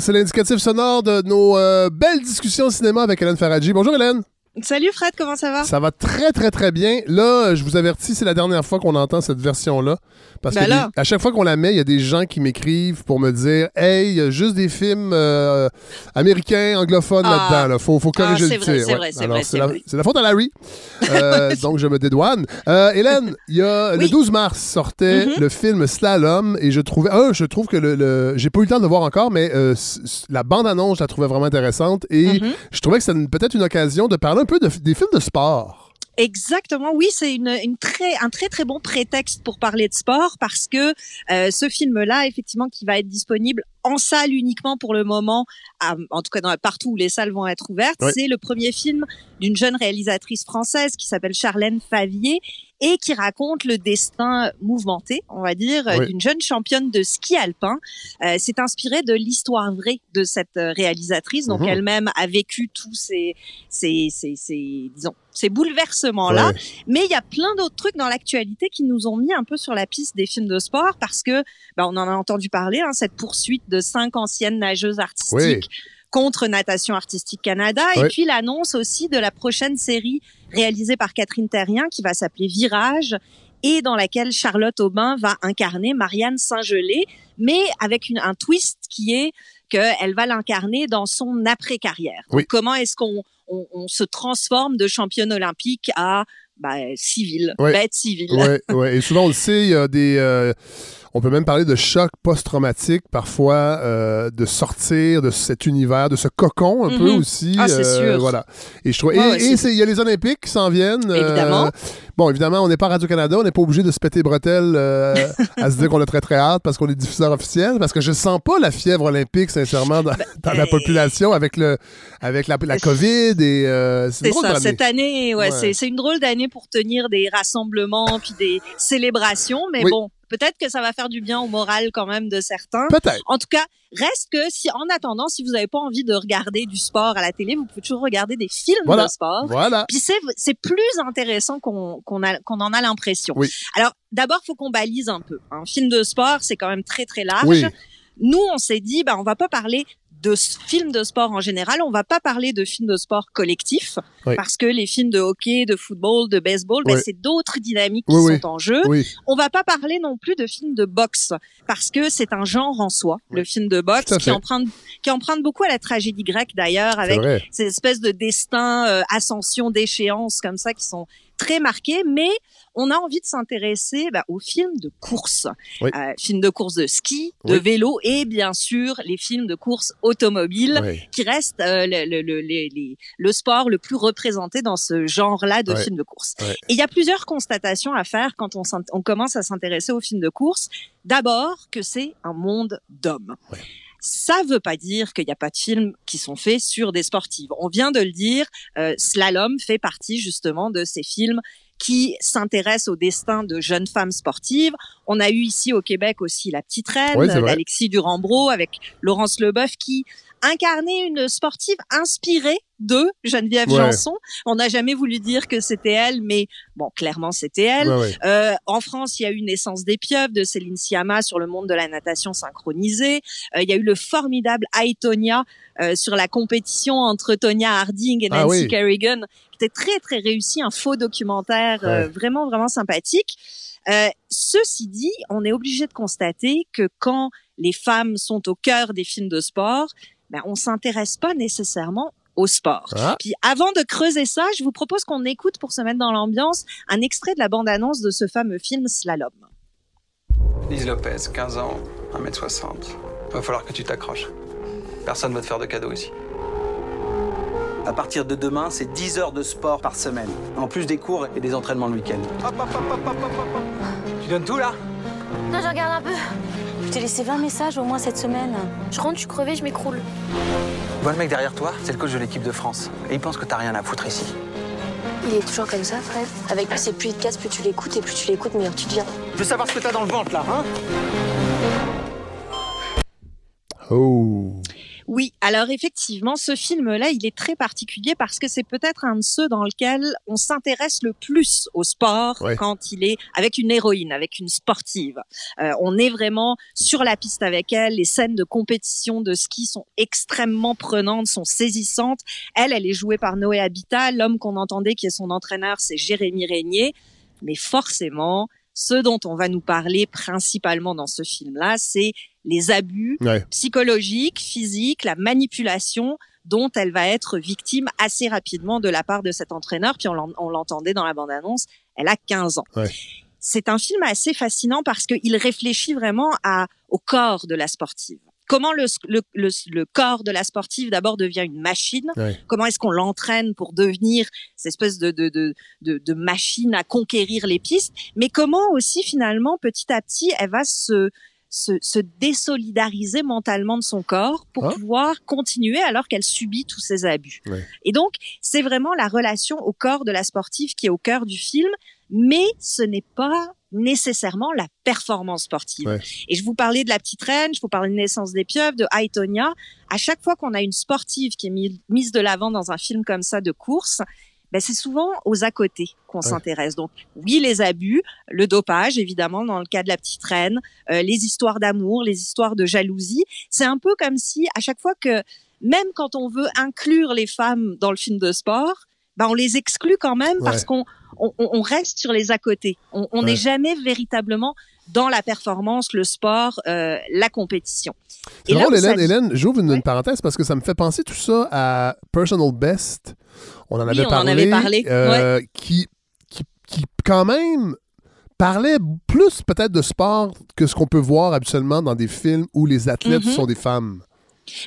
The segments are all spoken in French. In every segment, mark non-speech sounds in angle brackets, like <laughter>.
C'est l'indicatif sonore de nos euh, belles discussions cinéma avec Hélène Faradji. Bonjour Hélène. Salut Fred, comment ça va? Ça va très, très, très bien. Là, je vous avertis, c'est la dernière fois qu'on entend cette version-là. Parce Ben que là. à chaque fois qu'on la met, il y a des gens qui m'écrivent pour me dire Hey, il y a juste des films euh, américains, anglophones Ah. là-dedans. Là. Faut, faut corriger Ah, le tir. c'est vrai, la, faute à Larry. <laughs> Euh, donc, je me dédouane. Euh, Hélène, il y a, le Oui. 12 mars sortait Mhm. le film Slalom et je trouvais. Un, je trouve que le. le- J'ai pas eu le temps de le voir encore, mais la bande-annonce, je la trouvais vraiment intéressante et Mhm. je trouvais que c'était peut-être une occasion de parler un peu de- des films de sport. Exactement, oui, c'est une, une très, un très très bon prétexte pour parler de sport parce que euh, ce film-là, effectivement, qui va être disponible en salle uniquement pour le moment, à- en tout cas dans, partout où les salles vont être ouvertes, c'est le premier film d'une jeune réalisatrice française qui s'appelle Charlène Favier et qui raconte le destin mouvementé, on va dire, Oui. d'une jeune championne de ski alpin. Euh, c'est inspiré de l'histoire vraie de cette euh, réalisatrice, donc Mhm. elle-même a vécu tous ces, ces, ces, ces disons, ces bouleversements-là. Ouais. Mais il y a plein d'autres trucs dans l'actualité qui nous ont mis un peu sur la piste des films de sport parce que ben, on en a entendu parler, hein, cette poursuite de cinq anciennes nageuses artistiques contre Natation Artistique Canada et puis l'annonce aussi de la prochaine série réalisée par Catherine Terrien qui va s'appeler Virage et dans laquelle Charlotte Aubin va incarner Marianne Saint-Gelais, mais avec une, un twist qui est qu'elle va l'incarner dans son après-carrière. Oui. Comment est-ce qu'on on, on se transforme de championne olympique à bah, civile, Ouais. bête civile? Ouais, ouais. Et souvent, on le sait, il y a des. euh, on peut même parler de choc post-traumatique, parfois, euh, de sortir de cet univers, de ce cocon un peu Mhm. aussi. Ah, c'est euh, sûr. Voilà. Et je trouve. Ouais, et- ouais, il y a les Olympiques qui s'en viennent. euh, Évidemment. bon, évidemment, on n'est pas Radio-Canada, on n'est pas obligé de se péter bretelles euh, à se dire qu'on a très, très hâte parce qu'on est diffuseur officiel, parce que je sens pas la fièvre olympique, sincèrement, dans, dans la euh, population avec, le, avec la, la COVID et. euh, c'est ça. Cette année, ouais, Ouais. c'est c'est une drôle d'année pour tenir des rassemblements puis des célébrations, mais Oui. bon, peut-être que ça va faire du bien au moral quand même de certains. Peut-être. En tout cas, reste que si, en attendant, si vous n'avez pas envie de regarder du sport à la télé, vous pouvez toujours regarder des films Voilà. de sport. Voilà. Puis c'est c'est plus intéressant qu'on qu'on a qu'on en a l'impression. Oui. Alors d'abord, faut qu'on balise un peu. Un film de sport, c'est quand même très très large. Oui. Nous, on s'est dit, bah, on va pas parler de films de sport en général, on va pas parler de films de sport collectifs, Oui. parce que les films de hockey, de football, de baseball, ben, c'est d'autres dynamiques qui Oui, sont en jeu. On va pas parler non plus de films de boxe, parce que c'est un genre en soi, le film de boxe, qui emprunte, qui emprunte beaucoup à la tragédie grecque d'ailleurs, avec ces espèces de destins, euh, ascension, déchéance comme ça qui sont très marqués, mais on a envie de s'intéresser bah, aux films de course, Oui. Euh, films de course de ski, de Oui. vélo et bien sûr les films de course automobile Oui. qui restent euh, le, le, le, les- le sport le plus représenté dans ce genre-là de films de course. Et il y a plusieurs constatations à faire quand on, on commence à s'intéresser aux films de course. D'abord que c'est un monde d'hommes. Ça veut pas dire qu'il n'y a pas de films qui sont faits sur des sportives. On vient de le dire, euh, Slalom fait partie justement de ces films qui s'intéressent au destin de jeunes femmes sportives. On a eu ici au Québec aussi La Petite Reine vrai. d'Alexis Durambro avec Laurence Leboeuf qui incarnait une sportive inspirée de Geneviève Ouais. Janson. On n'a jamais voulu dire que c'était elle, mais bon, clairement c'était elle. Ouais, ouais. Euh, en France, il y a eu Naissance des pieuvres de Céline Sciamma sur le monde de la natation synchronisée. Euh, il y a eu le formidable Aitonia euh, sur la compétition entre Tonya Harding et Ah Nancy oui. Kerrigan, qui était très très réussi, un faux documentaire euh, vraiment vraiment sympathique. Euh, ceci dit, on est obligé de constater que quand les femmes sont au cœur des films de sport, ben, on s'intéresse pas nécessairement au sport. Ah. Puis avant de creuser ça, je vous propose qu'on écoute pour se mettre dans l'ambiance un extrait de la bande-annonce de ce fameux film Slalom. Lise Lopez, 15 ans, 1m60. Va falloir que tu t'accroches. Personne va te faire de cadeaux ici. À partir de demain, c'est 10 heures de sport par semaine. En plus des cours et des entraînements le week-end. Tu donnes tout là? Non, je regarde un peu. Je t'ai laissé 20 messages au moins cette semaine. Je rentre, je suis crevée, je m'écroule. Vois le mec derrière toi, c'est le coach de l'équipe de France. Et il pense que t'as rien à foutre ici. Il est toujours comme ça, Fred. Avec lui, c'est plus il te casse, plus tu l'écoutes, et plus tu l'écoutes, meilleur tu deviens. Je veux savoir ce que t'as dans le ventre là, hein? Oh. Oui, alors effectivement, ce film-là, il est très particulier parce que c'est peut-être un de ceux dans lequel on s'intéresse le plus au sport Ouais. quand il est avec une héroïne, avec une sportive. Euh, on est vraiment sur la piste avec elle. Les scènes de compétition de ski sont extrêmement prenantes, sont saisissantes. Elle, elle est jouée par Noé Habitat. L'homme qu'on entendait qui est son entraîneur, c'est Jérémy Régnier. Mais forcément, ce dont on va nous parler principalement dans ce film-là, c'est les abus Ouais. psychologique, physique, la manipulation dont elle va être victime assez rapidement de la part de cet entraîneur. Puis on l'en- on l'entendait dans la bande-annonce, elle a 15 ans. Ouais. C'est un film assez fascinant parce qu'il réfléchit vraiment à, au corps de la sportive. Comment le, le, le, le corps de la sportive d'abord devient une machine? Comment est-ce qu'on l'entraîne pour devenir cette espèce de, de, de, de, de machine à conquérir les pistes? Mais comment aussi finalement petit à petit elle va se se, se désolidariser mentalement de son corps pour Ah. pouvoir continuer alors qu'elle subit tous ces abus. Ouais. Et donc, c'est vraiment la relation au corps de la sportive qui est au cœur du film, mais ce n'est pas nécessairement la performance sportive. Ouais. Et je vous parlais de la petite reine, je vous parlais de Naissance des pieuvres, de Aitonia. À chaque fois qu'on a une sportive qui est mi- mise de l'avant dans un film comme ça de course, ben c'est souvent aux à côté qu'on Ouais. s'intéresse. Donc oui, les abus, le dopage évidemment dans le cas de la petite reine, euh, les histoires d'amour, les histoires de jalousie. C'est un peu comme si à chaque fois que même quand on veut inclure les femmes dans le film de sport, ben on les exclut quand même Ouais. parce qu'on on, on- reste sur les à côté. On on n'est Ouais. jamais véritablement dans la performance, le sport, euh, la compétition. C'est drôle, ça Hélène, Hélène, j'ouvre une, parenthèse parce que ça me fait penser tout ça à Personal Best. On en avait on en parlé. avait parlé, euh, qui, qui, qui, quand même, parlait plus peut-être de sport que ce qu'on peut voir habituellement dans des films où les athlètes Mhm. sont des femmes.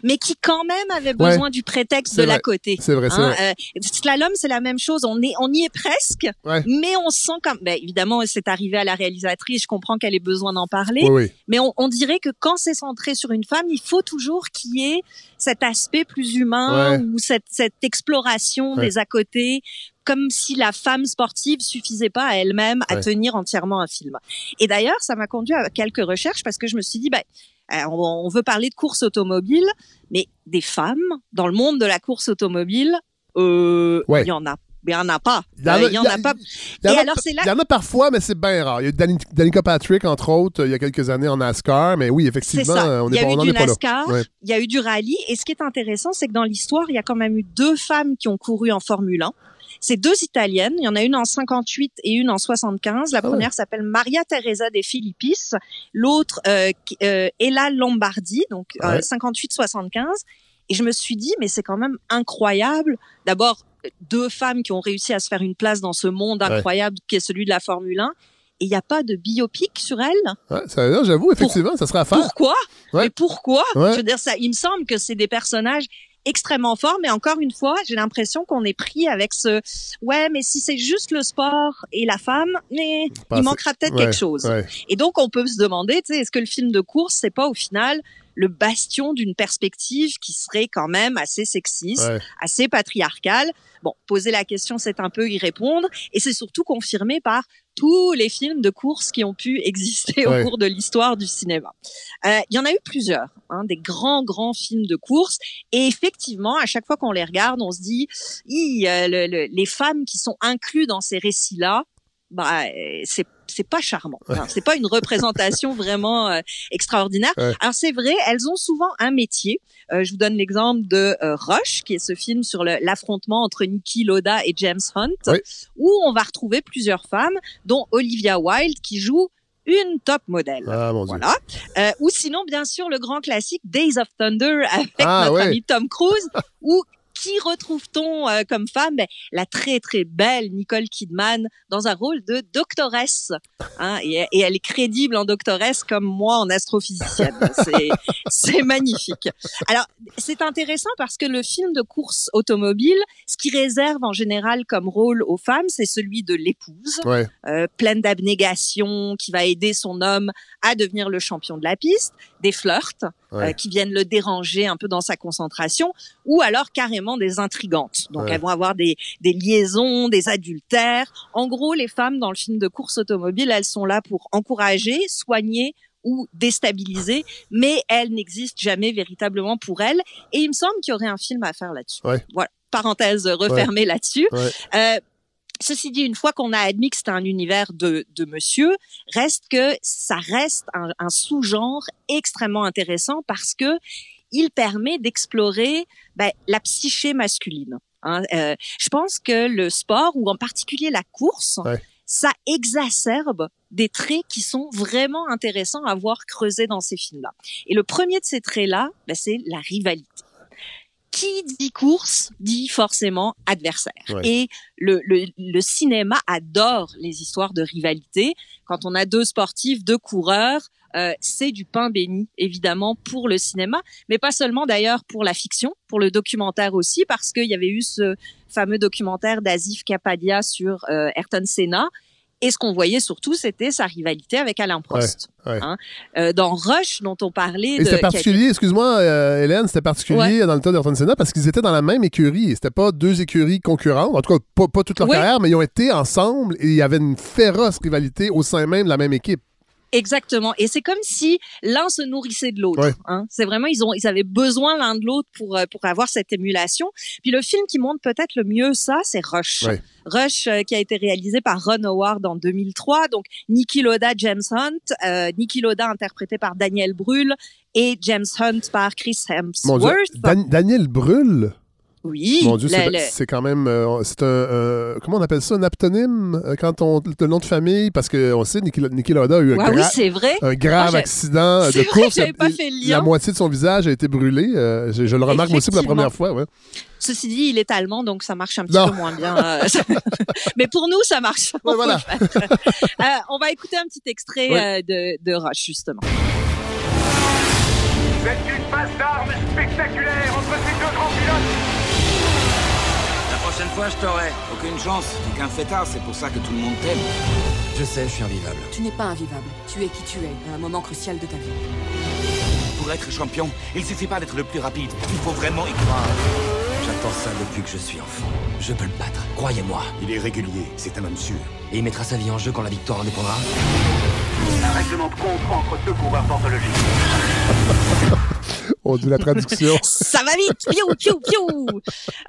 Mais qui quand même avait Ouais. besoin du prétexte de vrai. l'à côté. C'est vrai, c'est Hein, vrai. euh, slalom, c'est la même chose. On est, on y est presque, Ouais. mais on sent comme, ben, évidemment, c'est arrivé à la réalisatrice. Je comprends qu'elle ait besoin d'en parler, Oui, oui. mais on, on dirait que quand c'est centré sur une femme, il faut toujours qu'il y ait cet aspect plus humain Ouais. ou cette, cette exploration des à côté, comme si la femme sportive suffisait pas à elle-même à Ouais. tenir entièrement un film. Et d'ailleurs, ça m'a conduit à quelques recherches parce que je me suis dit, euh, on, on veut parler de course automobile, mais des femmes dans le monde de la course automobile, euh, il Ouais. y en a, il y en a pas. Il y en a- Euh, en a pas. Il y en Et a- alors, c'est là- Il y en a parfois, mais c'est bien rare. Il y a eu Dani- Danica Patrick, entre autres, il y a quelques années en NASCAR, mais oui, effectivement, ça. on il y est a pas- eu du est pas. NASCAR, Ouais. il y a eu du rallye. Et ce qui est intéressant, c'est que dans l'histoire, il y a quand même eu deux femmes qui ont couru en Formule 1. C'est deux Italiennes. Il y en a une en 58 et une en 75. La Ah première s'appelle Maria Teresa de Filippis. L'autre, euh, euh, Ella Lombardi, donc euh, Ouais. 58-75. Et je me suis dit, mais c'est quand même incroyable. D'abord, deux femmes qui ont réussi à se faire une place dans ce monde Ouais. incroyable qui est celui de la Formule 1. Et il n'y a pas de biopic sur elle? Ouais, J'avoue, effectivement, ça serait à faire. Pourquoi? Ouais. Mais pourquoi? Ouais. Je veux dire, ça, il me semble que c'est des personnages extrêmement forts, mais encore une fois, j'ai l'impression qu'on est pris avec ce ouais, mais si c'est juste le sport et la femme, mais Pas il manquera peut-être Ouais, quelque chose. ouais. Et donc, on peut se demander, tu sais, est-ce que le film de course, c'est pas au final le bastion d'une perspective qui serait quand même assez sexiste, Ouais. assez patriarcale. Bon, poser la question, c'est un peu y répondre, et c'est surtout confirmé par tous les films de course qui ont pu exister Ouais. au cours de l'histoire du cinéma. Euh, Il y en a eu plusieurs, hein, des grands, grands films de course, et effectivement, à chaque fois qu'on les regarde, on se dit, euh, le- le- les femmes qui sont incluses dans ces récits-là, bah, euh, c'est c'est pas charmant. Hein, c'est pas une représentation <laughs> vraiment euh, extraordinaire. Ouais. Alors c'est vrai, elles ont souvent un métier. Euh, je vous donne l'exemple de euh, Rush, qui est ce film sur l'affrontement entre Niki Loda et James Hunt, où on va retrouver plusieurs femmes, dont Olivia Wilde, qui joue une top modèle. Ah, mon Dieu. Voilà. Euh, ou sinon, bien sûr, le grand classique Days of Thunder avec Ah, notre ouais. ami Tom Cruise, <laughs> où qui retrouve-t-on euh, comme femme? Ben, La très très belle Nicole Kidman dans un rôle de doctoresse. Hein, et, et elle est crédible en doctoresse comme moi en astrophysicienne. <laughs> C'est- C'est magnifique. Alors, c'est intéressant parce que le film de course automobile, ce qui réserve en général comme rôle aux femmes, c'est celui de l'épouse Ouais. euh, pleine d'abnégation, qui va aider son homme à devenir le champion de la piste, des flirts Ouais. euh, qui viennent le déranger un peu dans sa concentration, ou alors carrément des intrigantes. Donc Ouais. elles vont avoir des, des liaisons, des adultères. En gros, les femmes dans le film de course automobile, elles sont là pour encourager, soigner ou déstabilisée, mais elle n'existe jamais véritablement pour elle. Et il me semble qu'il y aurait un film à faire là-dessus. Ouais. Voilà, parenthèse refermée là-dessus. Ouais. Euh, Ceci dit, une fois qu'on a admis que c'est un univers de, de monsieur, reste que ça reste un, un sous-genre extrêmement intéressant parce que il permet d'explorer ben, la psyché masculine. Hein. Euh, je pense que le sport, ou en particulier la course, Ouais. ça exacerbe des traits qui sont vraiment intéressants à voir creuser dans ces films-là. Et le premier de ces traits-là, ben, c'est la rivalité. Qui dit course dit forcément adversaire. Ouais. Et le, le, le cinéma adore les histoires de rivalité. Quand on a deux sportifs, deux coureurs, euh, c'est du pain béni, évidemment, pour le cinéma, mais pas seulement d'ailleurs pour la fiction, pour le documentaire aussi, parce qu'il y avait eu ce fameux documentaire d'Azif Kapadia sur euh, Ayrton Senna. Et ce qu'on voyait surtout, c'était sa rivalité avec Alain Prost. ouais. Hein. Euh, dans Rush, dont on parlait, Et c'était particulier, excuse-moi, euh, Hélène, c'était particulier dans le cas d'Ayrton Senna parce qu'ils étaient dans la même écurie. C'était pas deux écuries concurrentes, en tout cas pas, pas toute leur Oui. carrière, mais ils ont été ensemble et il y avait une féroce rivalité au sein même de la même équipe. Exactement. Et c'est comme si l'un se nourrissait de l'autre. Ouais. Hein. C'est vraiment ils ont ils avaient besoin l'un de l'autre pour euh, pour avoir cette émulation. Puis le film qui montre peut-être le mieux ça, c'est Rush. Ouais. Rush euh, qui a été réalisé par Ron Howard en 2003. Donc Niki Loda, James Hunt, euh, Niki Loda interprété par Daniel Brühl et James Hunt par Chris Hemsworth. Dan- Daniel Brühl, oui. mon Dieu, c'est quand même, euh, c'est un, euh, comment on appelle ça, un aptonyme euh, quand on le nom de famille, parce qu'on sait Niki, Niki Lauda a eu un, Ouais, oui, gra- c'est vrai. un grave Ah, j'ai- accident <laughs> C'est de vrai course. pas fait le La moitié de son visage a été brûlé. euh, je, je le remarque moi aussi pour la première fois. Ouais. Ceci dit, il est allemand, donc ça marche un petit Non. peu moins bien. euh, <laughs> Mais pour nous, ça marche. Ouais, voilà. Euh, on va écouter un petit extrait Oui. euh, de, de Rush, justement. C'est une passe d'armes spectaculaire entre ces deux grands pilotes. Fois, je t'aurai. Aucune chance. T'es qu'un fêtard, c'est pour ça que tout le monde t'aime. Je sais, je suis invivable. Tu n'es pas invivable. Tu es qui tu es à un moment crucial de ta vie. Pour être champion, il suffit pas d'être le plus rapide. Il faut vraiment y croire. J'attends ça depuis que je suis enfant. Je peux le battre, croyez-moi. Il est régulier, c'est un homme sûr. Et il mettra sa vie en jeu quand la victoire en dépendra. Un règlement de compte entre deux coureurs d'anthologie. <laughs> On dit la traduction. <laughs> Ça va vite, piou, piou, piou.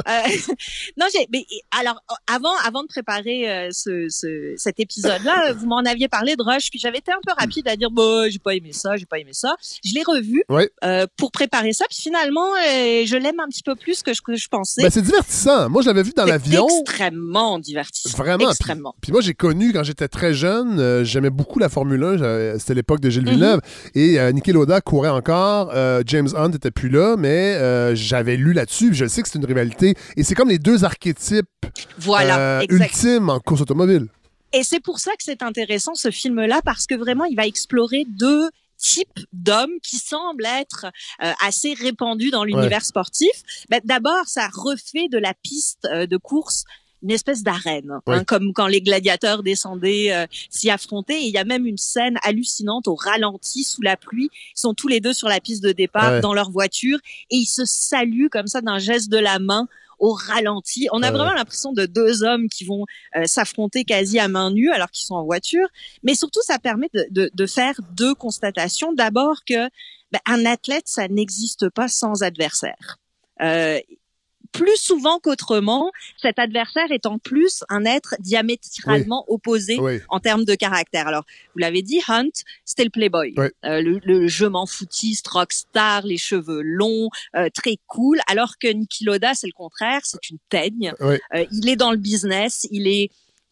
Euh, <laughs> non, j'ai. Mais alors, avant, avant de préparer euh, ce, ce, cet épisode-là, <laughs> vous m'en aviez parlé de Rush, puis j'avais été un peu rapide à dire, bon, j'ai pas aimé ça, j'ai pas aimé ça. Je l'ai revu Ouais. euh, pour préparer ça, puis finalement, euh, je l'aime un petit peu plus que je, que je pensais. Ben, c'est divertissant. Moi, je l'avais vu dans l'avion. extrêmement divertissant. Vraiment. Extrêmement. Puis, puis moi, j'ai connu quand j'étais très jeune, euh, j'aimais beaucoup la Formule 1. j'avais- C'était l'époque de. Gilles Villeneuve. Et euh, Niki Lauda courait encore. euh, James Hunt était plus là, mais euh, j'avais lu là-dessus. Je sais que c'est une rivalité. Et c'est comme les deux archétypes Voilà, euh, ultimes en course automobile. Et c'est pour ça que c'est intéressant ce film-là parce que vraiment il va explorer deux types d'hommes qui semblent être euh, assez répandus dans l'univers sportif. Ben, D'abord, ça refait de la piste euh, de course une espèce d'arène, hein, comme quand les gladiateurs descendaient euh, s'y affronter. Et il y a même une scène hallucinante au ralenti sous la pluie. Ils sont tous les deux sur la piste de départ Ouais. dans leur voiture et ils se saluent comme ça d'un geste de la main au ralenti. On a Ouais. vraiment l'impression de deux hommes qui vont euh, s'affronter quasi à main nue alors qu'ils sont en voiture. Mais surtout, ça permet de, de, de faire deux constatations. D'abord que ben, un athlète, ça n'existe pas sans adversaire. Euh, plus souvent qu'autrement, cet adversaire est en plus un être diamétralement opposé Oui. en termes de caractère. Alors, vous l'avez dit, Hunt, c'était le playboy. Euh, le, le je m'en foutiste, rockstar, les cheveux longs, euh, très cool. Alors que Niki Loda, c'est le contraire, c'est une teigne. Euh, il est dans le business, il est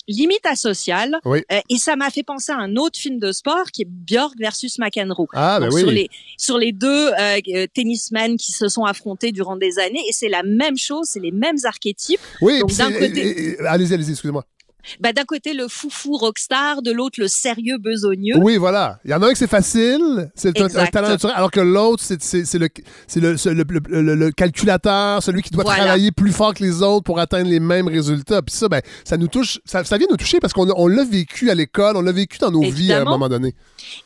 limite asocial. Oui. Euh, et ça m'a fait penser à un autre film de sport qui est Björk versus McEnroe. Ah, ben oui. sur les sur les deux euh, euh, tennismen qui se sont affrontés durant des années et c'est la même chose, c'est les mêmes archétypes. Oui, Donc, d'un côté- allez-y, allez-y, excusez-moi. Bah d'un côté le foufou rockstar, de l'autre le sérieux besogneux. Oui, voilà. Il y en a un que c'est facile, c'est un, un talent naturel, alors que l'autre, c'est le, le, le, le- le- le calculateur, celui qui doit Voilà. travailler plus fort que les autres pour atteindre les mêmes résultats. Puis ça, ben, ça nous touche, ça, ça vient nous toucher parce qu'on on l'a vécu à l'école, on l'a vécu dans nos vies à un Évidemment. moment donné.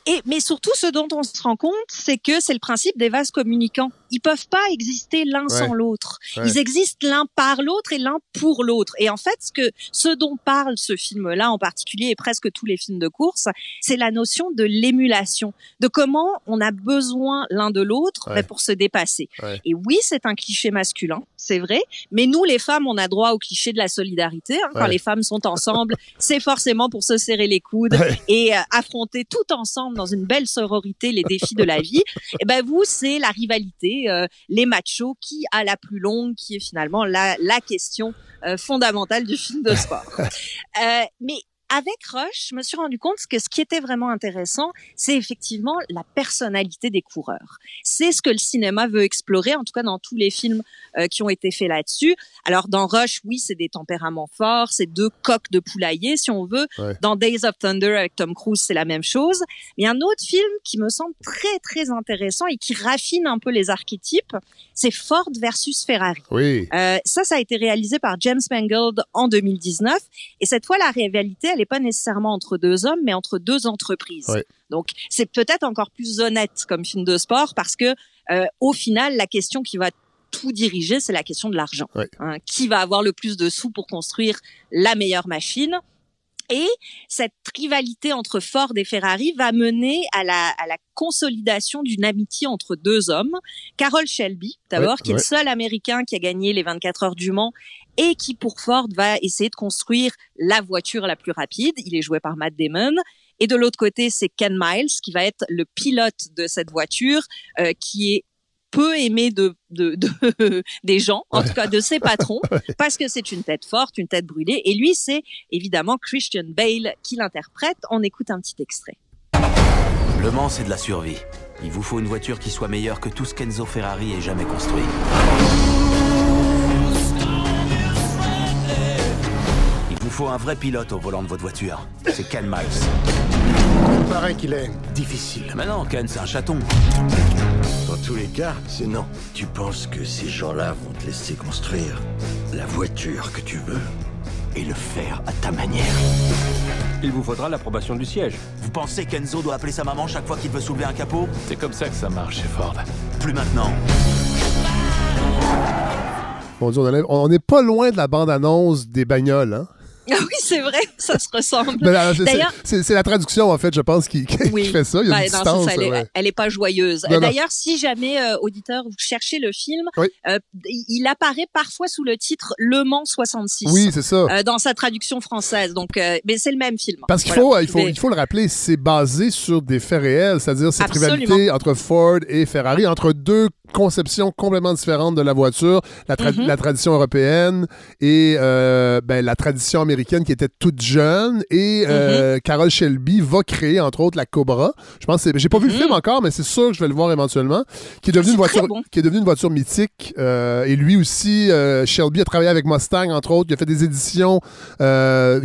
Et mais surtout ce dont on se rend compte, c'est que c'est le principe des vases communicants. Ils peuvent pas exister l'un Ouais. sans l'autre. Ouais. Ils existent l'un par l'autre et l'un pour l'autre. Et en fait, ce que ce dont parle ce film-là en particulier et presque tous les films de course, c'est la notion de l'émulation, de comment on a besoin l'un de l'autre Ouais. pour se dépasser. Et oui, c'est un cliché masculin, c'est vrai, mais nous les femmes, on a droit au cliché de la solidarité. hein. Quand Ouais. les femmes sont ensemble, <laughs> c'est forcément pour se serrer les coudes Ouais. et euh, affronter tout ensemble dans une belle sororité les défis de la vie. <laughs> Et ben vous, c'est la rivalité, euh, les machos, qui a la plus longue, qui est finalement la, la question euh, fondamentale du film de sport. <laughs> Euh, mais avec Rush, je me suis rendu compte que ce qui était vraiment intéressant, c'est effectivement la personnalité des coureurs. C'est ce que le cinéma veut explorer, en tout cas dans tous les films euh, qui ont été faits là-dessus. Alors dans Rush, oui, c'est des tempéraments forts, c'est deux coques de poulailler, si on veut. Ouais. Dans Days of Thunder avec Tom Cruise, c'est la même chose. Mais un autre film qui me semble très très intéressant et qui raffine un peu les archétypes, c'est Ford versus Ferrari. Oui. Euh, ça, ça a été réalisé par James Mangold en 2019. Et cette fois, la rivalité, elle n'est pas nécessairement entre deux hommes, mais entre deux entreprises. Ouais. Donc, c'est peut-être encore plus honnête comme film de sport parce que, euh, au final, la question qui va tout diriger, c'est la question de l'argent. Ouais. Hein, qui va avoir le plus de sous pour construire la meilleure machine? Et cette rivalité entre Ford et Ferrari va mener à la, à la consolidation d'une amitié entre deux hommes. Carroll Shelby, d'abord, Ouais, qui est ouais. le seul Américain qui a gagné les 24 heures du Mans et qui, pour Ford, va essayer de construire la voiture la plus rapide. Il est joué par Matt Damon. Et de l'autre côté, c'est Ken Miles, qui va être le pilote de cette voiture, euh, qui est peu aimé de, de, de- <laughs> des gens, en tout cas de ses patrons, <laughs> parce que c'est une tête forte, une tête brûlée. Et lui, c'est évidemment Christian Bale qui l'interprète. On écoute un petit extrait. Le Mans, c'est de la survie. Il vous faut une voiture qui soit meilleure que tout ce qu'Enzo Ferrari ait jamais construit. Faut un vrai pilote au volant de votre voiture. C'est Ken Miles. Il paraît qu'il est difficile. Mais non, Ken, c'est un chaton. Dans tous les cas, c'est non. Tu penses que ces gens-là vont te laisser construire la voiture que tu veux et le faire à ta manière? Il vous faudra l'approbation du siège. Vous pensez qu'Enzo doit appeler sa maman chaque fois qu'il veut soulever un capot? C'est comme ça que ça marche chez Ford. Plus maintenant. Mon Dieu, on enlève- on n'est pas loin de la bande-annonce des bagnoles, hein? <laughs> Ah oui, c'est vrai, ça se ressemble. Ben, D'ailleurs, c'est la traduction, en fait, je pense, qui, qui oui. fait ça. Il y a une non, c'est distance. ça, elle, est, ouais. elle est pas joyeuse. D'ailleurs, si jamais euh, auditeur vous cherchez le film, Oui. euh, il apparaît parfois sous le titre Le Mans 66. Oui, c'est ça. euh, dans sa traduction française. Donc, euh, mais c'est le même film. Parce qu'il Voilà, faut, il faut, pouvez- il faut le rappeler, c'est basé sur des faits réels, c'est-à-dire cette Absolument. rivalité entre Ford et Ferrari, entre deux conceptions complètement différentes de la voiture, la, tra- Mhm. la tradition européenne et euh, ben, la tradition américaine qui était toute jeune. Et euh, Carol Shelby va créer, entre autres, la Cobra. Je pense, j'ai pas vu le Mhm. film encore, mais c'est sûr que je vais le voir éventuellement. Qui est devenue une voiture, bon. qui est devenue une voiture mythique. euh, et lui aussi, Shelby a travaillé avec Mustang, entre autres. Il a fait des éditions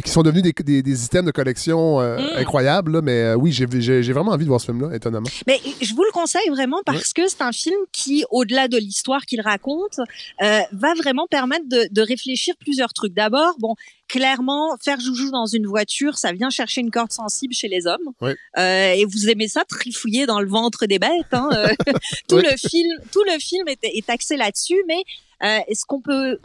qui sont devenues des, des- des items de collection Mm. incroyables. là. mais oui, j'ai vraiment envie de voir ce film-là, étonnamment. Mais je vous le conseille vraiment parce que c'est un film qui, au-delà de l'histoire qu'il raconte, euh, va vraiment permettre de, de réfléchir plusieurs trucs. D'abord, bon, clairement, faire joujou dans une voiture, ça vient chercher une corde sensible chez les hommes. Oui. Euh, et vous aimez ça, trifouiller dans le ventre des bêtes. Hein, euh, <laughs> tout Oui. le film, tout le film est, est axé là-dessus. Mais euh, est-ce qu'on peut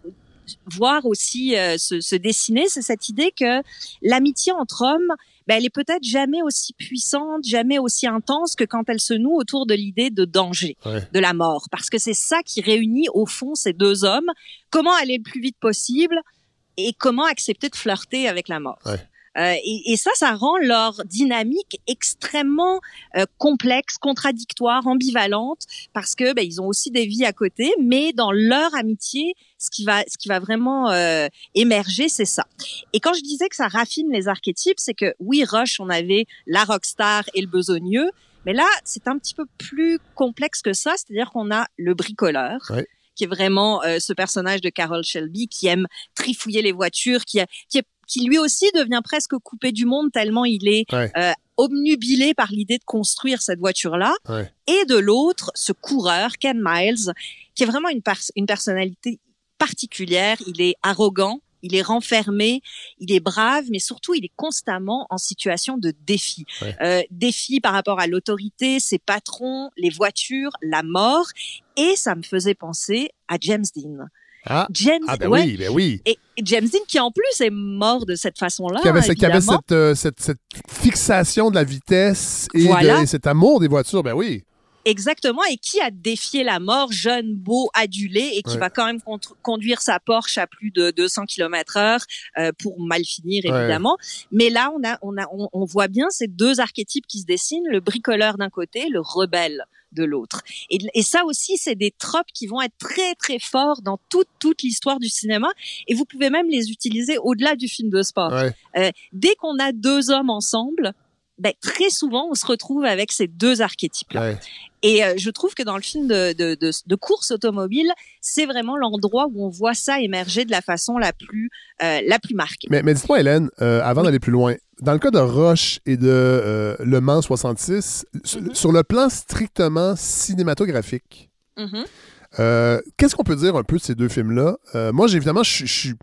voir aussi euh, se, se dessiner, c'est cette idée que l'amitié entre hommes, ben, elle est peut-être jamais aussi puissante, jamais aussi intense que quand elle se noue autour de l'idée de danger, Ouais. de la mort. Parce que c'est ça qui réunit au fond ces deux hommes. Comment aller le plus vite possible et comment accepter de flirter avec la mort. Ouais. Euh, et, et ça, ça rend leur dynamique extrêmement euh, complexe, contradictoire, ambivalente, parce que ben, ils ont aussi des vies à côté, mais dans leur amitié, ce qui va, ce qui va vraiment euh, émerger, c'est ça. Et quand je disais que ça raffine les archétypes, c'est que oui, Rush, on avait la rockstar et le besogneux, mais là, c'est un petit peu plus complexe que ça, c'est-à-dire qu'on a le bricoleur. Ouais. qui est vraiment euh, ce personnage de Carol Shelby qui aime trifouiller les voitures, qui, a- qui, est- qui lui aussi devient presque coupé du monde tellement il est Ouais. euh, obnubilé par l'idée de construire cette voiture-là. Ouais. Et de l'autre, ce coureur, Ken Miles, qui est vraiment une, pers- une personnalité particulière. Il est arrogant, il est renfermé, il est brave, mais surtout il est constamment en situation de défi. Ouais. Euh, défi par rapport à l'autorité, ses patrons, les voitures, la mort. Et ça me faisait penser à James Dean. Ah, James, ah ben ouais. oui, ben oui. Et James Dean qui en plus est mort de cette façon-là. Qui avait, qui avait cette, euh, cette, cette fixation de la vitesse et, de- Voilà. et cet amour des voitures, ben oui. Exactement, et qui a défié la mort, jeune, beau, adulé, et qui Ouais. va quand même conduire sa Porsche à plus de 200 km heure euh, pour mal finir, Ouais. évidemment. Mais là, on, a, on, a, on, on voit bien ces deux archétypes qui se dessinent, le bricoleur d'un côté, le rebelle de l'autre. Et, et ça aussi, c'est des tropes qui vont être très, très forts dans toute, toute l'histoire du cinéma, et vous pouvez même les utiliser au-delà du film de sport. Ouais. Euh, dès qu'on a deux hommes ensemble, ben, très souvent, on se retrouve avec ces deux archétypes-là. Ouais. Et euh, je trouve que dans le film de, de, de, de course automobile, c'est vraiment l'endroit où on voit ça émerger de la façon la plus, euh, la plus marquée. Mais, mais dites-moi, Hélène, euh, avant d'aller plus loin, dans le cas de Roche et de euh, Le Mans 66, sur- Mm-hmm. sur le plan strictement cinématographique, Mhm. Euh, qu'est-ce qu'on peut dire un peu de ces deux films-là? Euh, moi, évidemment, je suis-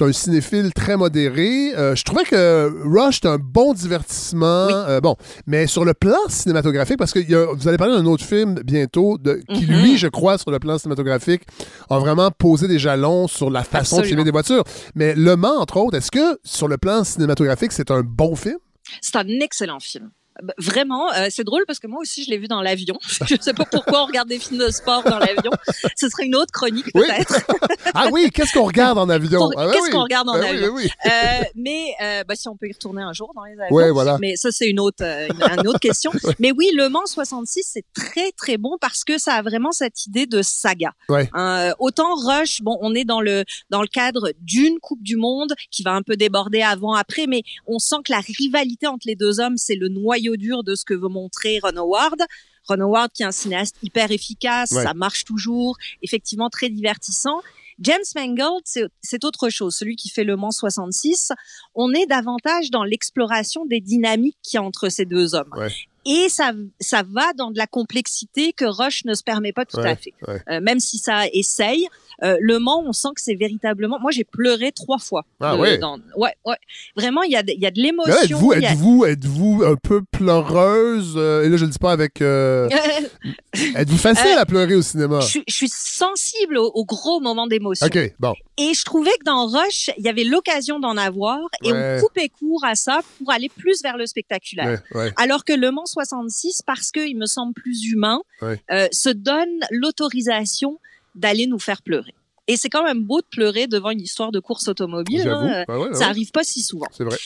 un cinéphile très modéré. Euh, je trouvais que Rush était un bon divertissement. Bon, mais sur le plan cinématographique, parce que il y a- vous allez parler d'un autre film bientôt de, qui, Mhm. lui, je crois, sur le plan cinématographique, a vraiment posé des jalons sur la façon de filmer des voitures. Mais Le Mans, entre autres, est-ce que sur le plan cinématographique, c'est un bon film? C'est un excellent film. Bah, Vraiment, euh, c'est drôle parce que moi aussi je l'ai vu dans l'avion. <laughs> je sais pas pourquoi on regarde des films de sport dans l'avion. Ce serait une autre chronique Oui. peut-être. <laughs> Ah oui, qu'est-ce qu'on regarde en avion? Ah, Qu'est-ce oui. qu'on regarde en oui, avion? oui. Euh, Mais euh, bah, si on peut y retourner un jour dans les avions. Ouais, voilà. Mais ça c'est une autre, euh, une, une autre question. <laughs> Mais oui, Le Mans 66 c'est très très bon parce que ça a vraiment cette idée de saga. Ouais. Euh, autant Rush, bon, on est dans le dans le cadre d'une Coupe du Monde qui va un peu déborder avant après, mais on sent que la rivalité entre les deux hommes c'est le noyau dur de ce que veut montrer Ron Howard. Ron Howard qui est un cinéaste hyper efficace, Ouais. ça marche toujours, effectivement très divertissant. James Mangold, c'est autre chose. Celui qui fait Le Mans 66, on est davantage dans l'exploration des dynamiques qu'il y a entre ces deux hommes. Ouais. Et ça, ça va dans de la complexité que Rush ne se permet pas tout Ouais, à fait. Euh, même si ça essaye, euh, Le Mans, on sent que c'est véritablement. Moi, j'ai pleuré trois fois. Ah de- ouais. dans- ouais, ouais. Vraiment, il y a, y a de l'émotion. êtes-vous, y a- êtes-vous, êtes-vous un peu pleureuse? Euh, et là, je le dis pas avec. euh, <laughs> êtes-vous facile Euh, à pleurer au cinéma? je, suis- sensible aux, aux gros moments d'émotion. OK, bon. Et je trouvais que dans Rush, il y avait l'occasion d'en avoir et Ouais. on coupait court à ça pour aller plus vers le spectaculaire. Ouais, ouais. Alors que Le Mans 66, parce qu'il me semble plus humain, Ouais. euh, se donne l'autorisation d'aller nous faire pleurer. Et c'est quand même beau de pleurer devant une histoire de course automobile. Hein. Ouais, ouais. Ça arrive pas si souvent. C'est vrai.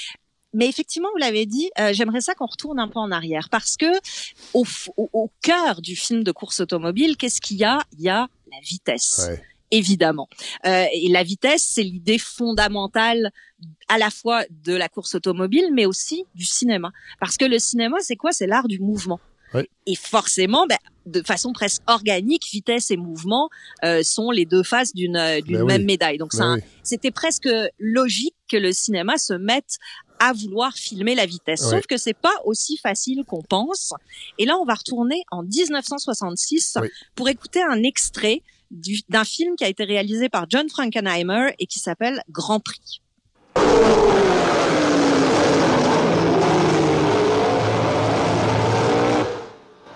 Mais effectivement, vous l'avez dit, euh, j'aimerais ça qu'on retourne un peu en arrière parce que au, f- au, au cœur du film de course automobile, qu'est-ce qu'il y a? Il y a la vitesse. Ouais. Évidemment. Euh, et la vitesse, c'est l'idée fondamentale à la fois de la course automobile, mais aussi du cinéma. Parce que le cinéma, c'est quoi? C'est l'art du mouvement. Et forcément, ben, de façon presque organique, vitesse et mouvement euh, sont les deux faces d'une euh, d'une Ben oui. même médaille. Donc Ben c'est un- oui. c'était presque logique que le cinéma se mette à vouloir filmer la vitesse. Ouais. Sauf que c'est pas aussi facile qu'on pense. Et là, on va retourner en 1966 Oui. pour écouter un extrait du- d'un film qui a été réalisé par John Frankenheimer et qui s'appelle Grand Prix.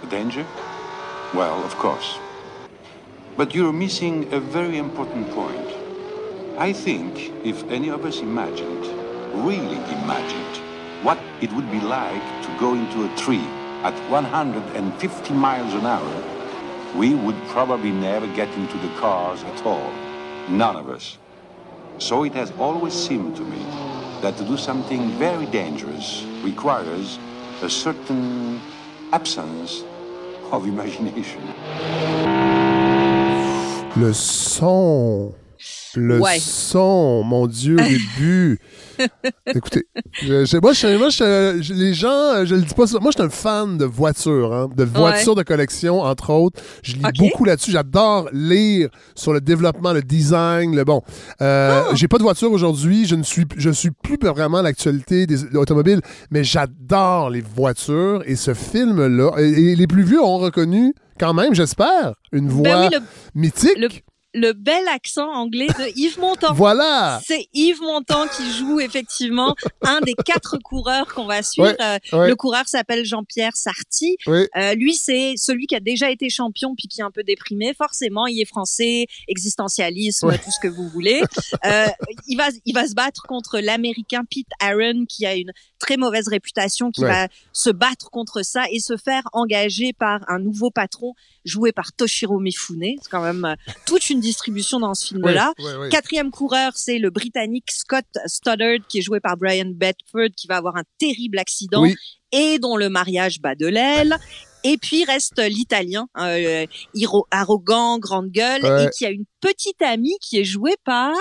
The danger? Well, of course. But you're missing a very important point. I think if any of us imagined, really imagined, what it would be like to go into a tree at 150 miles an hour, we would probably never get into the cars at all. None of us. So it has always seemed to me that to do something very dangerous requires a certain absence of imagination. Le son. Le Ouais. son, mon Dieu, au début. <laughs> Écoutez, je, je- moi, je, moi je- je- les gens, euh, je le dis pas. Moi, je suis un fan de voitures, hein, de voitures de collection, entre autres. Je lis beaucoup là-dessus. J'adore lire sur le développement, le design, le bon. Euh, Ah! J'ai pas de voiture aujourd'hui. Je ne suis, je suis plus vraiment l'actualité des des automobiles, mais j'adore les voitures. Et ce film-là, et, et les plus vieux ont reconnu, quand même, j'espère, une voix Ben oui, le- mythique. le, le bel accent anglais de Yves Montand. <laughs> Voilà. C'est Yves Montand qui joue effectivement un des quatre coureurs qu'on va suivre. Ouais, Euh, ouais. Le coureur s'appelle Jean-Pierre Sarti. Euh, lui, c'est celui qui a déjà été champion puis qui est un peu déprimé. Forcément, il est français, existentialisme, tout ce que vous voulez. Euh, il va, il va se battre contre l'Américain Pete Aaron qui a une très mauvaise réputation, qui va se battre contre ça et se faire engager par un nouveau patron joué par Toshiro Mifune. C'est quand même euh, toute une distribution dans ce film-là. Ouais, ouais, ouais. Quatrième coureur, c'est le Britannique Scott Stoddard qui est joué par Brian Bedford qui va avoir un terrible accident Oui. et dont le mariage bat de l'aile. Et puis reste l'Italien, euh, arrogant, grande gueule, et qui a une petite amie qui est jouée par...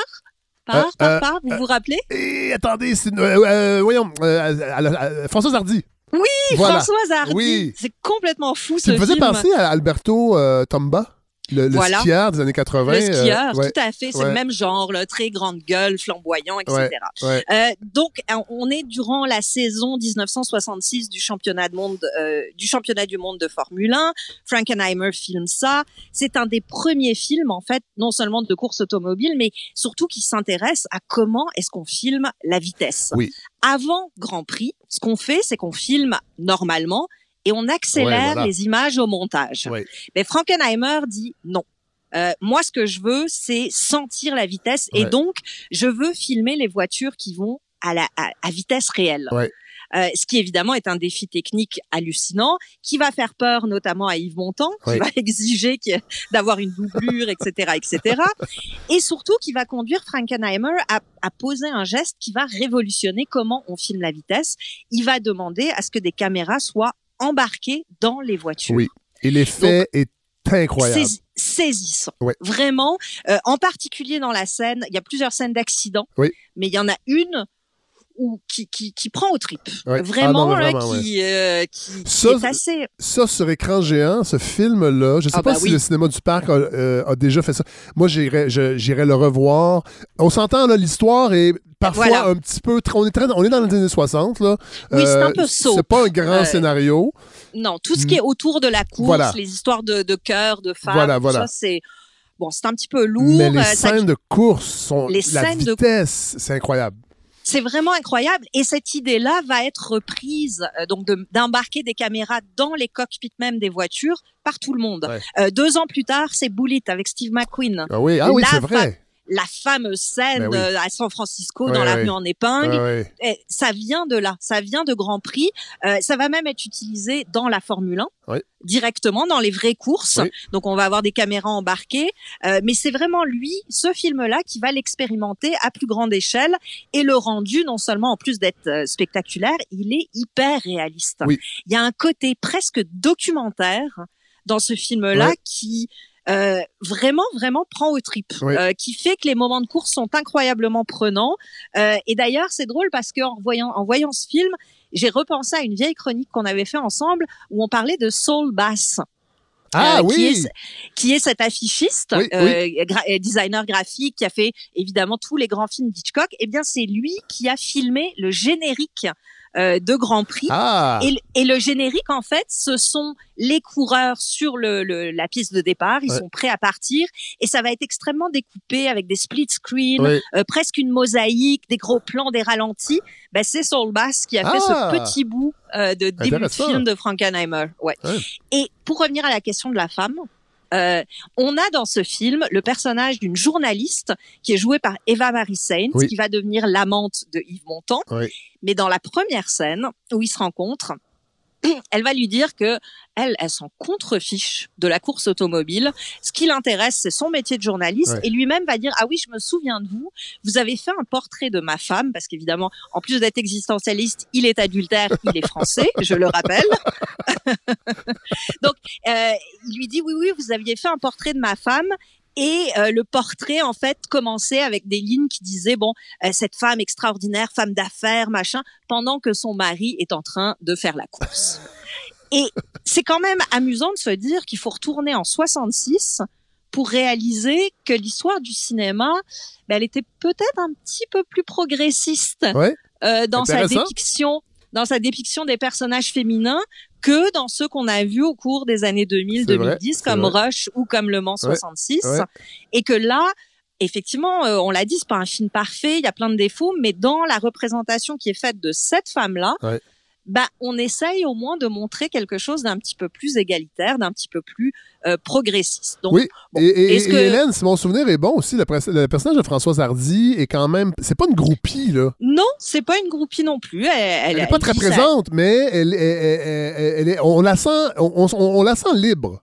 Par, Euh, par, euh, par, vous vous rappelez? Et attendez, c'est une- euh, euh, voyons, euh, Françoise Hardy. Oui, Voilà. Françoise Hardy. Oui. C'est complètement fou ce me faisais film. penser à Alberto euh, Tomba, le, le Voilà. skieur des années 80. Le skieur, euh, ouais. tout à fait. C'est Ouais. le même genre, là, très grande gueule, flamboyant, etc. Ouais. Euh, donc, euh, on est durant la saison 1966 du championnat, de monde, euh, du championnat du monde de Formule 1. Frankenheimer filme ça. C'est un des premiers films, en fait, non seulement de course automobile, mais surtout qui s'intéresse à comment est-ce qu'on filme la vitesse. Oui. Avant Grand Prix, ce qu'on fait, c'est qu'on filme normalement et on accélère Ouais, voilà. les images au montage. Ouais. Mais Frankenheimer dit non. Euh, moi, ce que je veux, c'est sentir la vitesse et donc je veux filmer les voitures qui vont à la à, à vitesse réelle. Euh, ce qui évidemment est un défi technique hallucinant, qui va faire peur notamment à Yves Montand, qui va <laughs> exiger d'avoir une doublure, etc., etc. Et surtout qui va conduire Frankenheimer à, à poser un geste qui va révolutionner comment on filme la vitesse. Il va demander à ce que des caméras soient embarquées dans les voitures. Oui. Et l'effet est incroyable. Saisis- saisissant. Ouais. Vraiment, euh, en particulier dans la scène, il y a plusieurs scènes d'accident, Oui. mais il y en a une où, qui, qui, qui prend au trip. Ouais. Vraiment, Ah non, là, vraiment, qui, euh, qui, qui Ça, est assez... Ça, sur écran géant, ce film-là, je sais Ah pas bah si oui. le cinéma du parc a, euh, a déjà fait ça. Moi, j'irais le revoir. On s'entend, là, l'histoire est parfois Voilà. un petit peu... On est, très- on est dans les années 60, là. Oui, c'est un Euh, peu soap. C'est pas un grand Euh, scénario. Non, tout ce qui est autour de la course, Mm. Voilà. les histoires de, de cœur, de femmes, Voilà, ça, c'est... Bon, c'est un petit peu lourd. Mais les euh, ça- scènes de course sont... Les la scènes de- vitesse, c'est incroyable. C'est vraiment incroyable et cette idée-là va être reprise euh, donc de- d'embarquer des caméras dans les cockpits même des voitures par tout le monde. Ouais. Euh, deux ans plus tard, c'est Bullet avec Steve McQueen. Ah oui, ah oui c'est vrai. La fameuse scène Ben oui. à San Francisco dans la rue en épingle. Eh, ça vient de là, ça vient de Grand Prix. Euh, ça va même être utilisé dans la Formule 1 Ouais. directement dans les vraies courses. Donc on va avoir des caméras embarquées, Euh, mais c'est vraiment lui, ce film-là, qui va l'expérimenter à plus grande échelle et le rendu, non seulement en plus d'être euh, spectaculaire, il est hyper réaliste. Oui. Il y a un côté presque documentaire dans ce film-là Ouais. qui euh, vraiment, vraiment prend au trip, Ouais. euh, qui fait que les moments de course sont incroyablement prenants. Euh, et d'ailleurs, c'est drôle parce que en voyant, en voyant ce film, j'ai repensé à une vieille chronique qu'on avait fait ensemble où on parlait de Saul Bass. Ah euh, oui! qui est, qui est cet affichiste, Oui, euh, gra- euh, designer graphique qui a fait évidemment tous les grands films d'Hitchcock. Eh bien, c'est lui qui a filmé le générique euh, de Grand Prix. Ah! Et, et le générique, en fait, ce sont les coureurs sur le, le- la piste de départ. Ils Ouais. sont prêts à partir et ça va être extrêmement découpé avec des split screens, euh, presque une mosaïque, des gros plans, des ralentis. Ben, c'est Saul Bass qui a fait Ah! ce petit bout euh, de début de film de Frankenheimer. Ouais. Ouais. Et pour revenir à la question de la femme, euh, on a dans ce film le personnage d'une journaliste qui est jouée par Eva Marie Saint, Oui. qui va devenir l'amante de Yves Montand. Oui. Mais dans la première scène où ils se rencontrent, <clears throat> elle va lui dire que elle, elle s'en contrefiche de la course automobile. Ce qui l'intéresse, c'est son métier de journaliste. Ouais. Et lui-même va dire ah oui, je me souviens de vous. Vous avez fait un portrait de ma femme parce qu'évidemment, en plus d'être existentialiste, il est adultère, il est français, <laughs> je le rappelle. <laughs> Donc, euh, il lui dit oui, oui, vous aviez fait un portrait de ma femme. Et euh, le portrait, en fait, commençait avec des lignes qui disaient, bon, euh, cette femme extraordinaire, femme d'affaires, machin, pendant que son mari est en train de faire la course. <laughs> Et c'est quand même amusant de se dire qu'il faut retourner en 66 pour réaliser que l'histoire du cinéma, ben, elle était peut-être un petit peu plus progressiste Ouais. euh, dans sa dépiction dans sa dépiction des personnages féminins que dans ceux qu'on a vus au cours des années 2000-2010, comme vrai. Rush ou comme Le Mans Ouais, 66. ouais. Et que là, effectivement, euh, on l'a dit, c'est pas un film parfait, il y a plein de défauts, mais dans la représentation qui est faite de cette femme-là, Ouais. Bah, on essaye au moins de montrer quelque chose d'un petit peu plus égalitaire, d'un petit peu plus euh, progressiste. Donc, oui, bon, et, et- et que- Hélène, si mon souvenir est bon aussi, le, personnage de Françoise Hardy est quand même. C'est pas une groupie, là. Non, c'est pas une groupie non plus. Elle, n'est pas très ça- présente, mais elle, elle- elle- elle- elle est- on, la sent, on, on- on la sent libre.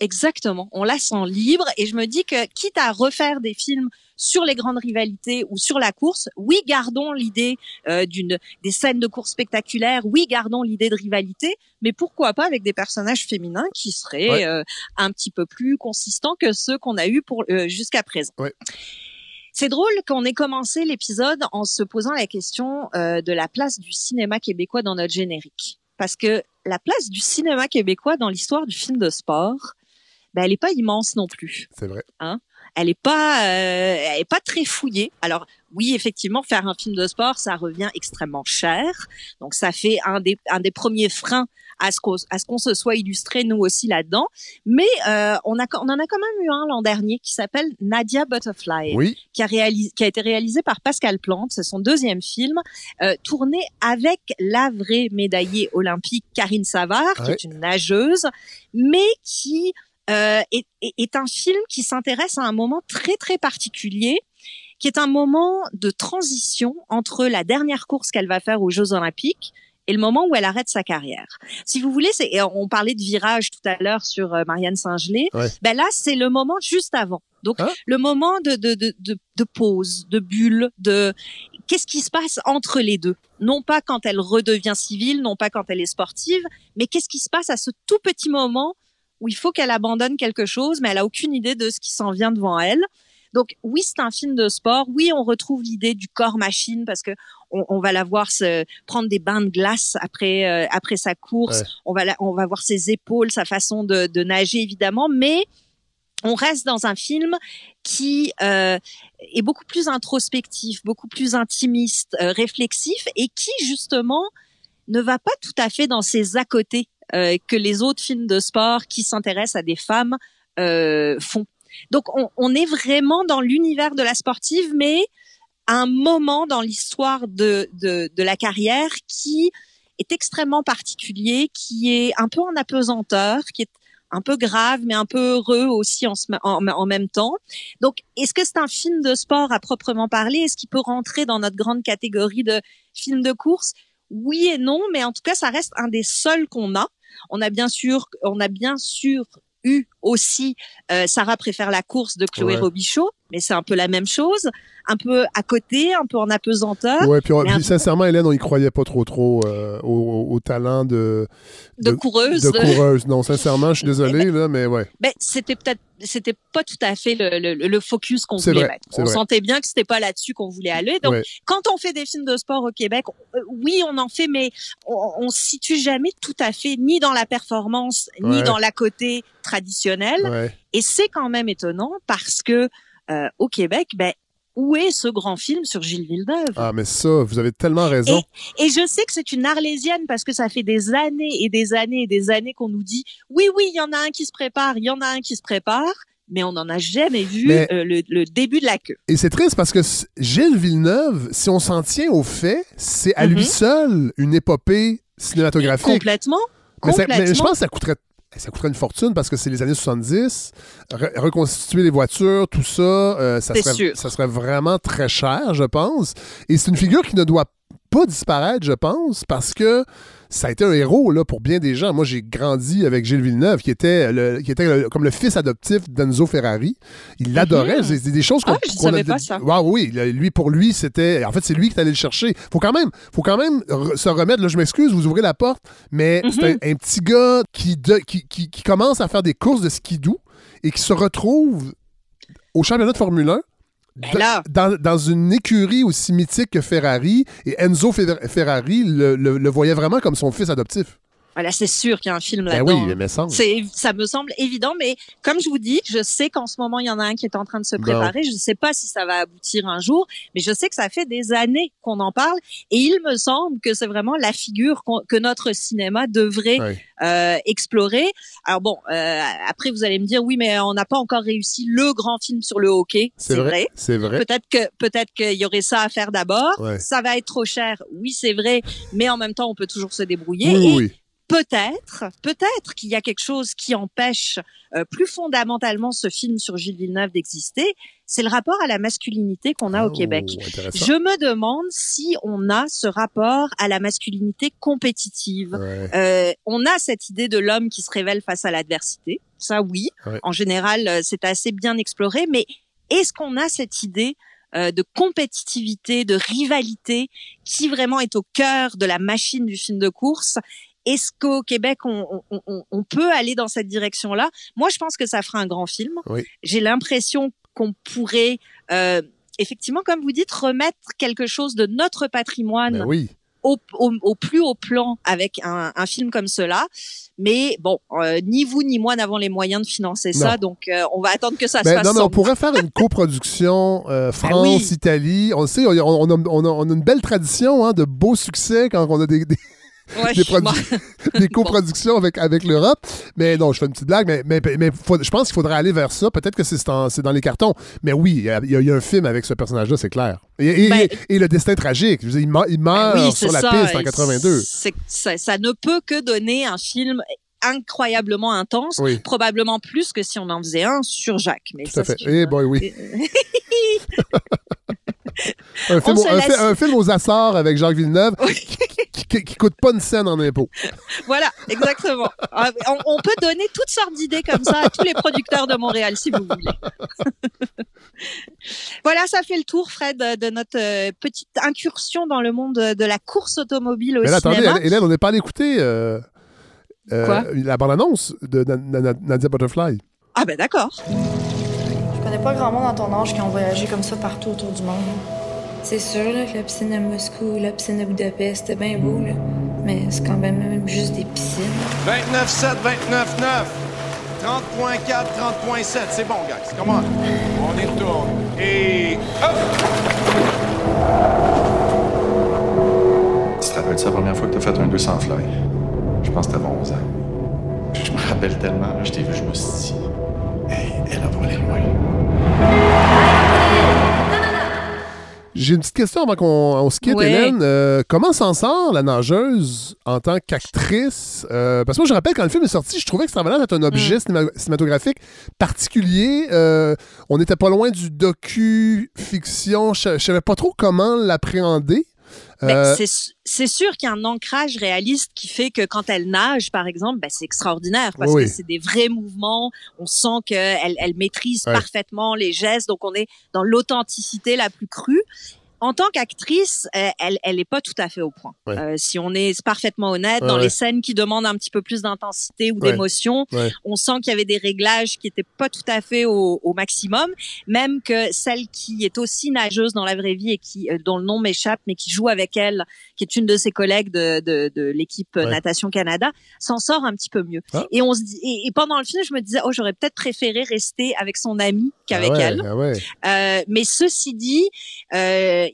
Exactement. On la sent libre et je me dis que quitte à refaire des films sur les grandes rivalités ou sur la course, oui, gardons l'idée euh, d'une des scènes de course spectaculaires, oui, gardons l'idée de rivalité, mais pourquoi pas avec des personnages féminins qui seraient Ouais. euh, un petit peu plus consistants que ceux qu'on a eus pour euh, jusqu'à présent. Ouais. C'est drôle qu'on ait commencé l'épisode en se posant la question euh, de la place du cinéma québécois dans notre générique. Parce que la place du cinéma québécois dans l'histoire du film de sport, ben, elle est pas immense non plus. C'est vrai. Hein? Elle est pas, euh, elle est pas très fouillée. Alors oui, effectivement, faire un film de sport, ça revient extrêmement cher. Donc ça fait un des, un des premiers freins à ce qu'on, à ce qu'on se soit illustré nous aussi là-dedans. Mais euh, on a, on en a quand même eu un l'an dernier qui s'appelle Nadia Butterfly Oui. qui a, réalisé, qui a été réalisé par Pascal Plante. C'est son deuxième film, euh, tourné avec la vraie médaillée olympique Karine Savard, qui est une nageuse, mais qui euh, est, est- un film qui s'intéresse à un moment très très particulier, qui est un moment de transition entre la dernière course qu'elle va faire aux Jeux Olympiques et le moment où elle arrête sa carrière. Si vous voulez, c'est, on parlait de virage tout à l'heure sur euh, Marianne Saint-Gelais. Ouais. Ben là, c'est le moment juste avant. Donc, Hein? le moment de, de, de, de, de pause, de bulle, de qu'est-ce qui se passe entre les deux? Non pas quand elle redevient civile, non pas quand elle est sportive, mais qu'est-ce qui se passe à ce tout petit moment où il faut qu'elle abandonne quelque chose, mais elle a aucune idée de ce qui s'en vient devant elle. Donc oui, c'est un film de sport. Oui, on retrouve l'idée du corps machine parce que on, on va la voir se prendre des bains de glace après euh, après sa course. Ouais. On va la- on va voir ses épaules, sa façon de, de nager évidemment, mais on reste dans un film qui euh, est beaucoup plus introspectif, beaucoup plus intimiste, euh, réflexif et qui justement ne va pas tout à fait dans ses à côté que les autres films de sport qui s'intéressent à des femmes euh, font. Donc on, on est vraiment dans l'univers de la sportive, mais à un moment dans l'histoire de, de, de la carrière qui est extrêmement particulier, qui est un peu en apesanteur, qui est un peu grave, mais un peu heureux aussi en, en, en même temps. Donc, est-ce que c'est un film de sport à proprement parler? Est-ce qu'il peut rentrer dans notre grande catégorie de films de course? Oui et non, mais en tout cas, ça reste un des seuls qu'on a. On a bien sûr, on a bien sûr eu aussi euh, Sarah préfère la course de Chloé Ouais. Robichaud, mais c'est un peu la même chose, un peu à côté, un peu en apesanteur. Ouais, puis, sincèrement, Hélène, on y croyait pas trop trop euh, au, talent de, De coureuse. De coureuse. Non, sincèrement, je suis désolé, là, mais ouais. Ben, c'était peut-être, c'était pas tout à fait le, le, le focus qu'on voulait vrai, mettre. On vrai. sentait bien que c'était pas là-dessus qu'on voulait aller. Donc, Ouais. quand on fait des films de sport au Québec, euh, oui, on en fait, mais on, on se situe jamais tout à fait ni dans la performance, ni dans la côté traditionnel. Ouais. Et c'est quand même étonnant parce que euh, au Québec, ben, où est ce grand film sur Gilles Villeneuve? Ah, mais ça, vous avez tellement raison. et je sais que c'est une arlésienne parce que ça fait des années et des années et des années qu'on nous dit oui, oui, il y en a un qui se prépare, il y en a un qui se prépare, mais on n'en a jamais vu Mais- euh, le, le début de la queue. Et c'est triste parce que Gilles Villeneuve, si on s'en tient aux faits, c'est à Mhm. lui seul une épopée cinématographique. Complètement. Mais, ça- complètement. mais je pense que ça coûterait, ça coûterait une fortune parce que c'est les années 70. Re- reconstituer les voitures, tout ça, euh, ça, C'est serait, sûr. ça serait vraiment très cher, je pense. Et c'est une figure qui ne doit pas disparaître, je pense, parce que ça a été un héros là, pour bien des gens. Moi, j'ai grandi avec Gilles Villeneuve, qui était, le- qui était le- comme le fils adoptif d'Enzo Ferrari. Il l'adorait. Mhm. C'est c'est des choses qu'on Ah, je qu'on savais a- pas ça. Ah oui, lui pour lui, c'était. En fait, c'est lui qui est allé le chercher. Faut quand même, faut quand même se remettre. Là, je m'excuse, vous ouvrez la porte, mais Mhm. c'est un, un petit gars qui, de- qui, qui- qui commence à faire des courses de skidoo et qui se retrouve au championnat de Formule 1. Ben là. Dans, dans une écurie aussi mythique que Ferrari, et Enzo Fer- Ferrari le, le- le voyait vraiment comme son fils adoptif. Voilà, c'est sûr qu'il y a un film Ben là-dedans. oui, mais semble. Ça me semble évident, mais comme je vous dis, je sais qu'en ce moment, il y en a un qui est en train de se Bon. préparer. Je ne sais pas si ça va aboutir un jour, mais je sais que ça fait des années qu'on en parle. Et il me semble que c'est vraiment la figure que notre cinéma devrait euh, explorer. Alors bon, euh, après, vous allez me dire, oui, mais on n'a pas encore réussi le grand film sur le hockey. C'est vrai, c'est vrai. Peut-être que peut-être qu'il y aurait ça à faire d'abord. Ouais. Ça va être trop cher. Oui, c'est vrai, mais en même temps, on peut toujours se débrouiller. Oui, Et oui. Peut-être, peut-être qu'il y a quelque chose qui empêche euh, plus fondamentalement ce film sur Gilles Villeneuve d'exister. C'est le rapport à la masculinité qu'on a au Oh, Québec. intéressant. Je me demande si on a ce rapport à la masculinité compétitive. Ouais. Euh, on a cette idée de l'homme qui se révèle face à l'adversité. Ça, oui. Ouais. En général, euh, c'est assez bien exploré. Mais est-ce qu'on a cette idée euh, de compétitivité, de rivalité, qui vraiment est au cœur de la machine du film de course Est-ce qu'au Québec, on, on- on- on peut aller dans cette direction-là? Moi, je pense que ça fera un grand film. Oui. J'ai l'impression qu'on pourrait, euh, effectivement, comme vous dites, remettre quelque chose de notre patrimoine Ben oui. au, au, au plus haut plan avec un, un film comme cela. Mais bon, euh, ni vous ni moi n'avons les moyens de financer ça, donc euh, on va attendre que ça se Ben, fasse. non, mais on pourrait faire une coproduction euh, <laughs> Ben oui. France-Italie. On le sait, on, on a, on a- on a une belle tradition hein, de beaux succès quand on a des, des, Ouais, <laughs> des, coproductions avec, avec l'Europe. Mais non, je fais une petite blague, mais, mais, mais faut- je pense qu'il faudrait aller vers ça. Peut-être que c'est dans, les cartons. Mais oui, il y y y a un film avec ce personnage-là, c'est clair. Et, et- Ben- et le destin tragique. Je veux dire, il, meurt- il meurt Oui, sur la ça. piste en Et 82. c'est- Ça, ça ne peut que donner un film incroyablement intense, Oui. probablement plus que si on en faisait un sur Jacques. Mais Tout ça, à fait. Eh boy, oui. <laughs> <laughs> Un film, au- un, laisse- fi- un film aux Açores avec Jacques Villeneuve qui, qui, qui coûte pas une scène en impôts. Voilà, exactement. Ah, on, on peut donner toutes sortes d'idées comme ça à tous les producteurs de Montréal, si vous voulez. <laughs> voilà, ça fait le tour, Fred, de notre euh, petite incursion dans le monde de la course automobile au Mais là, attendez, cinéma. Hélène, on n'est pas allé écouter euh, euh, la bande-annonce de Na- Na- Na- Nadia Butterfly. Ah ben d'accord. Je connais pas grand monde dans ton âge qui ont voyagé comme ça partout autour du monde. C'est sûr là, que la piscine à Moscou, la piscine à Budapest, c'était bien beau, là. Mais c'est quand même même juste des piscines. 29,7, 29,9. 30.4, 30.7. C'est bon, guys. Come on. On y retourne. Et. Hop! Tu te rappelles-tu la première fois que t'as fait un 200 fly? Je pense que t'avais 11 ans. Je me rappelle tellement, là, je t'ai vu, je me suis dit, hey, elle a volé loin. J'ai une petite question avant qu'on on se quitte, Ouais. Hélène. Euh, comment s'en sort la nageuse en tant qu'actrice? Euh, parce que moi, je rappelle, quand le film est sorti, je trouvais que l'air d'être un Mm. objet cinéma- cinématographique particulier. Euh, on n'était pas loin du docu-fiction. Je ne savais pas trop comment l'appréhender. Ben, Euh, c'est- sûr qu'il y a un ancrage réaliste qui fait que quand elle nage, par exemple, ben, c'est extraordinaire parce Oui, que c'est des vrais mouvements. On sent qu'elle elle maîtrise Ouais. parfaitement les gestes, donc on est dans l'authenticité la plus crue. En tant qu'actrice, euh, elle, elle est pas tout à fait au point. Ouais. Euh, si on est parfaitement honnête, Ouais, dans ouais. les scènes qui demandent un petit peu plus d'intensité ou d'émotion, on sent qu'il y avait des réglages qui étaient pas tout à fait au, au maximum. Même que celle qui est aussi nageuse dans la vraie vie et qui euh, dont le nom m'échappe, mais qui joue avec elle, qui est une de ses collègues de, de, de l'équipe. Natation Canada, s'en sort un petit peu mieux. Ah. Et on se dit, et, et pendant le film, je me disais, oh, j'aurais peut-être préféré rester avec son amie qu'avec ah elle. ah. Euh, mais ceci dit,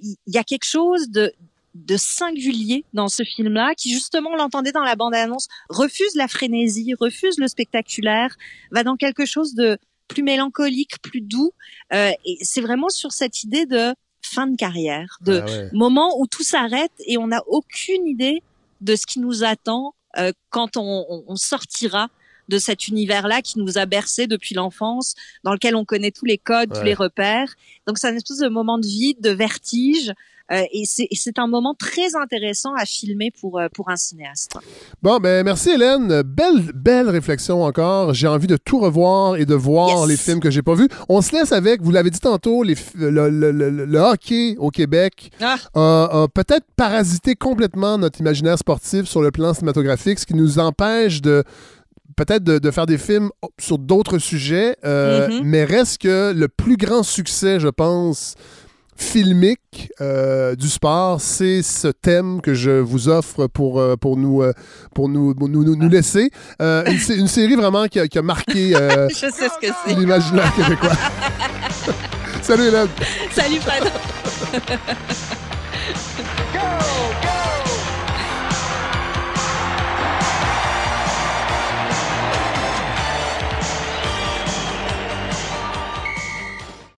il y, a quelque chose de de singulier dans ce film-là, qui justement, on l'entendait dans la bande-annonce, refuse la frénésie, refuse le spectaculaire, va dans quelque chose de plus mélancolique, plus doux. Euh, et c'est vraiment sur cette idée de fin de carrière, de Ah ouais. moment où tout s'arrête et on n'a aucune idée de ce qui nous attend euh, quand on, on- on sortira de cet univers-là qui nous a bercé depuis l'enfance, dans lequel on connaît tous les codes, tous les repères. Donc c'est un espèce de moment de vide, de vertige, euh, et c'est un moment très intéressant à filmer pour euh, pour un cinéaste. Bon, ben merci Hélène. Belle, belle réflexion encore. J'ai envie de tout revoir et de voir Yes. les films que j'ai pas vus. On se laisse avec, vous l'avez dit tantôt, les, le, le- le- le hockey au Québec Ah. a, a peut-être parasité complètement notre imaginaire sportif sur le plan cinématographique, ce qui nous empêche de peut-être de, de faire des films sur d'autres sujets, euh, Mhm. mais reste que le plus grand succès, je pense, filmique euh, du sport, c'est ce thème que je vous offre pour, euh, pour, nous, euh, pour nous, nous, nous, nous laisser. Euh, une, une série vraiment qui a, qui a marqué euh, <laughs> l'imaginaire québécois. <laughs> Salut Hélène! Salut Fred. Go, go!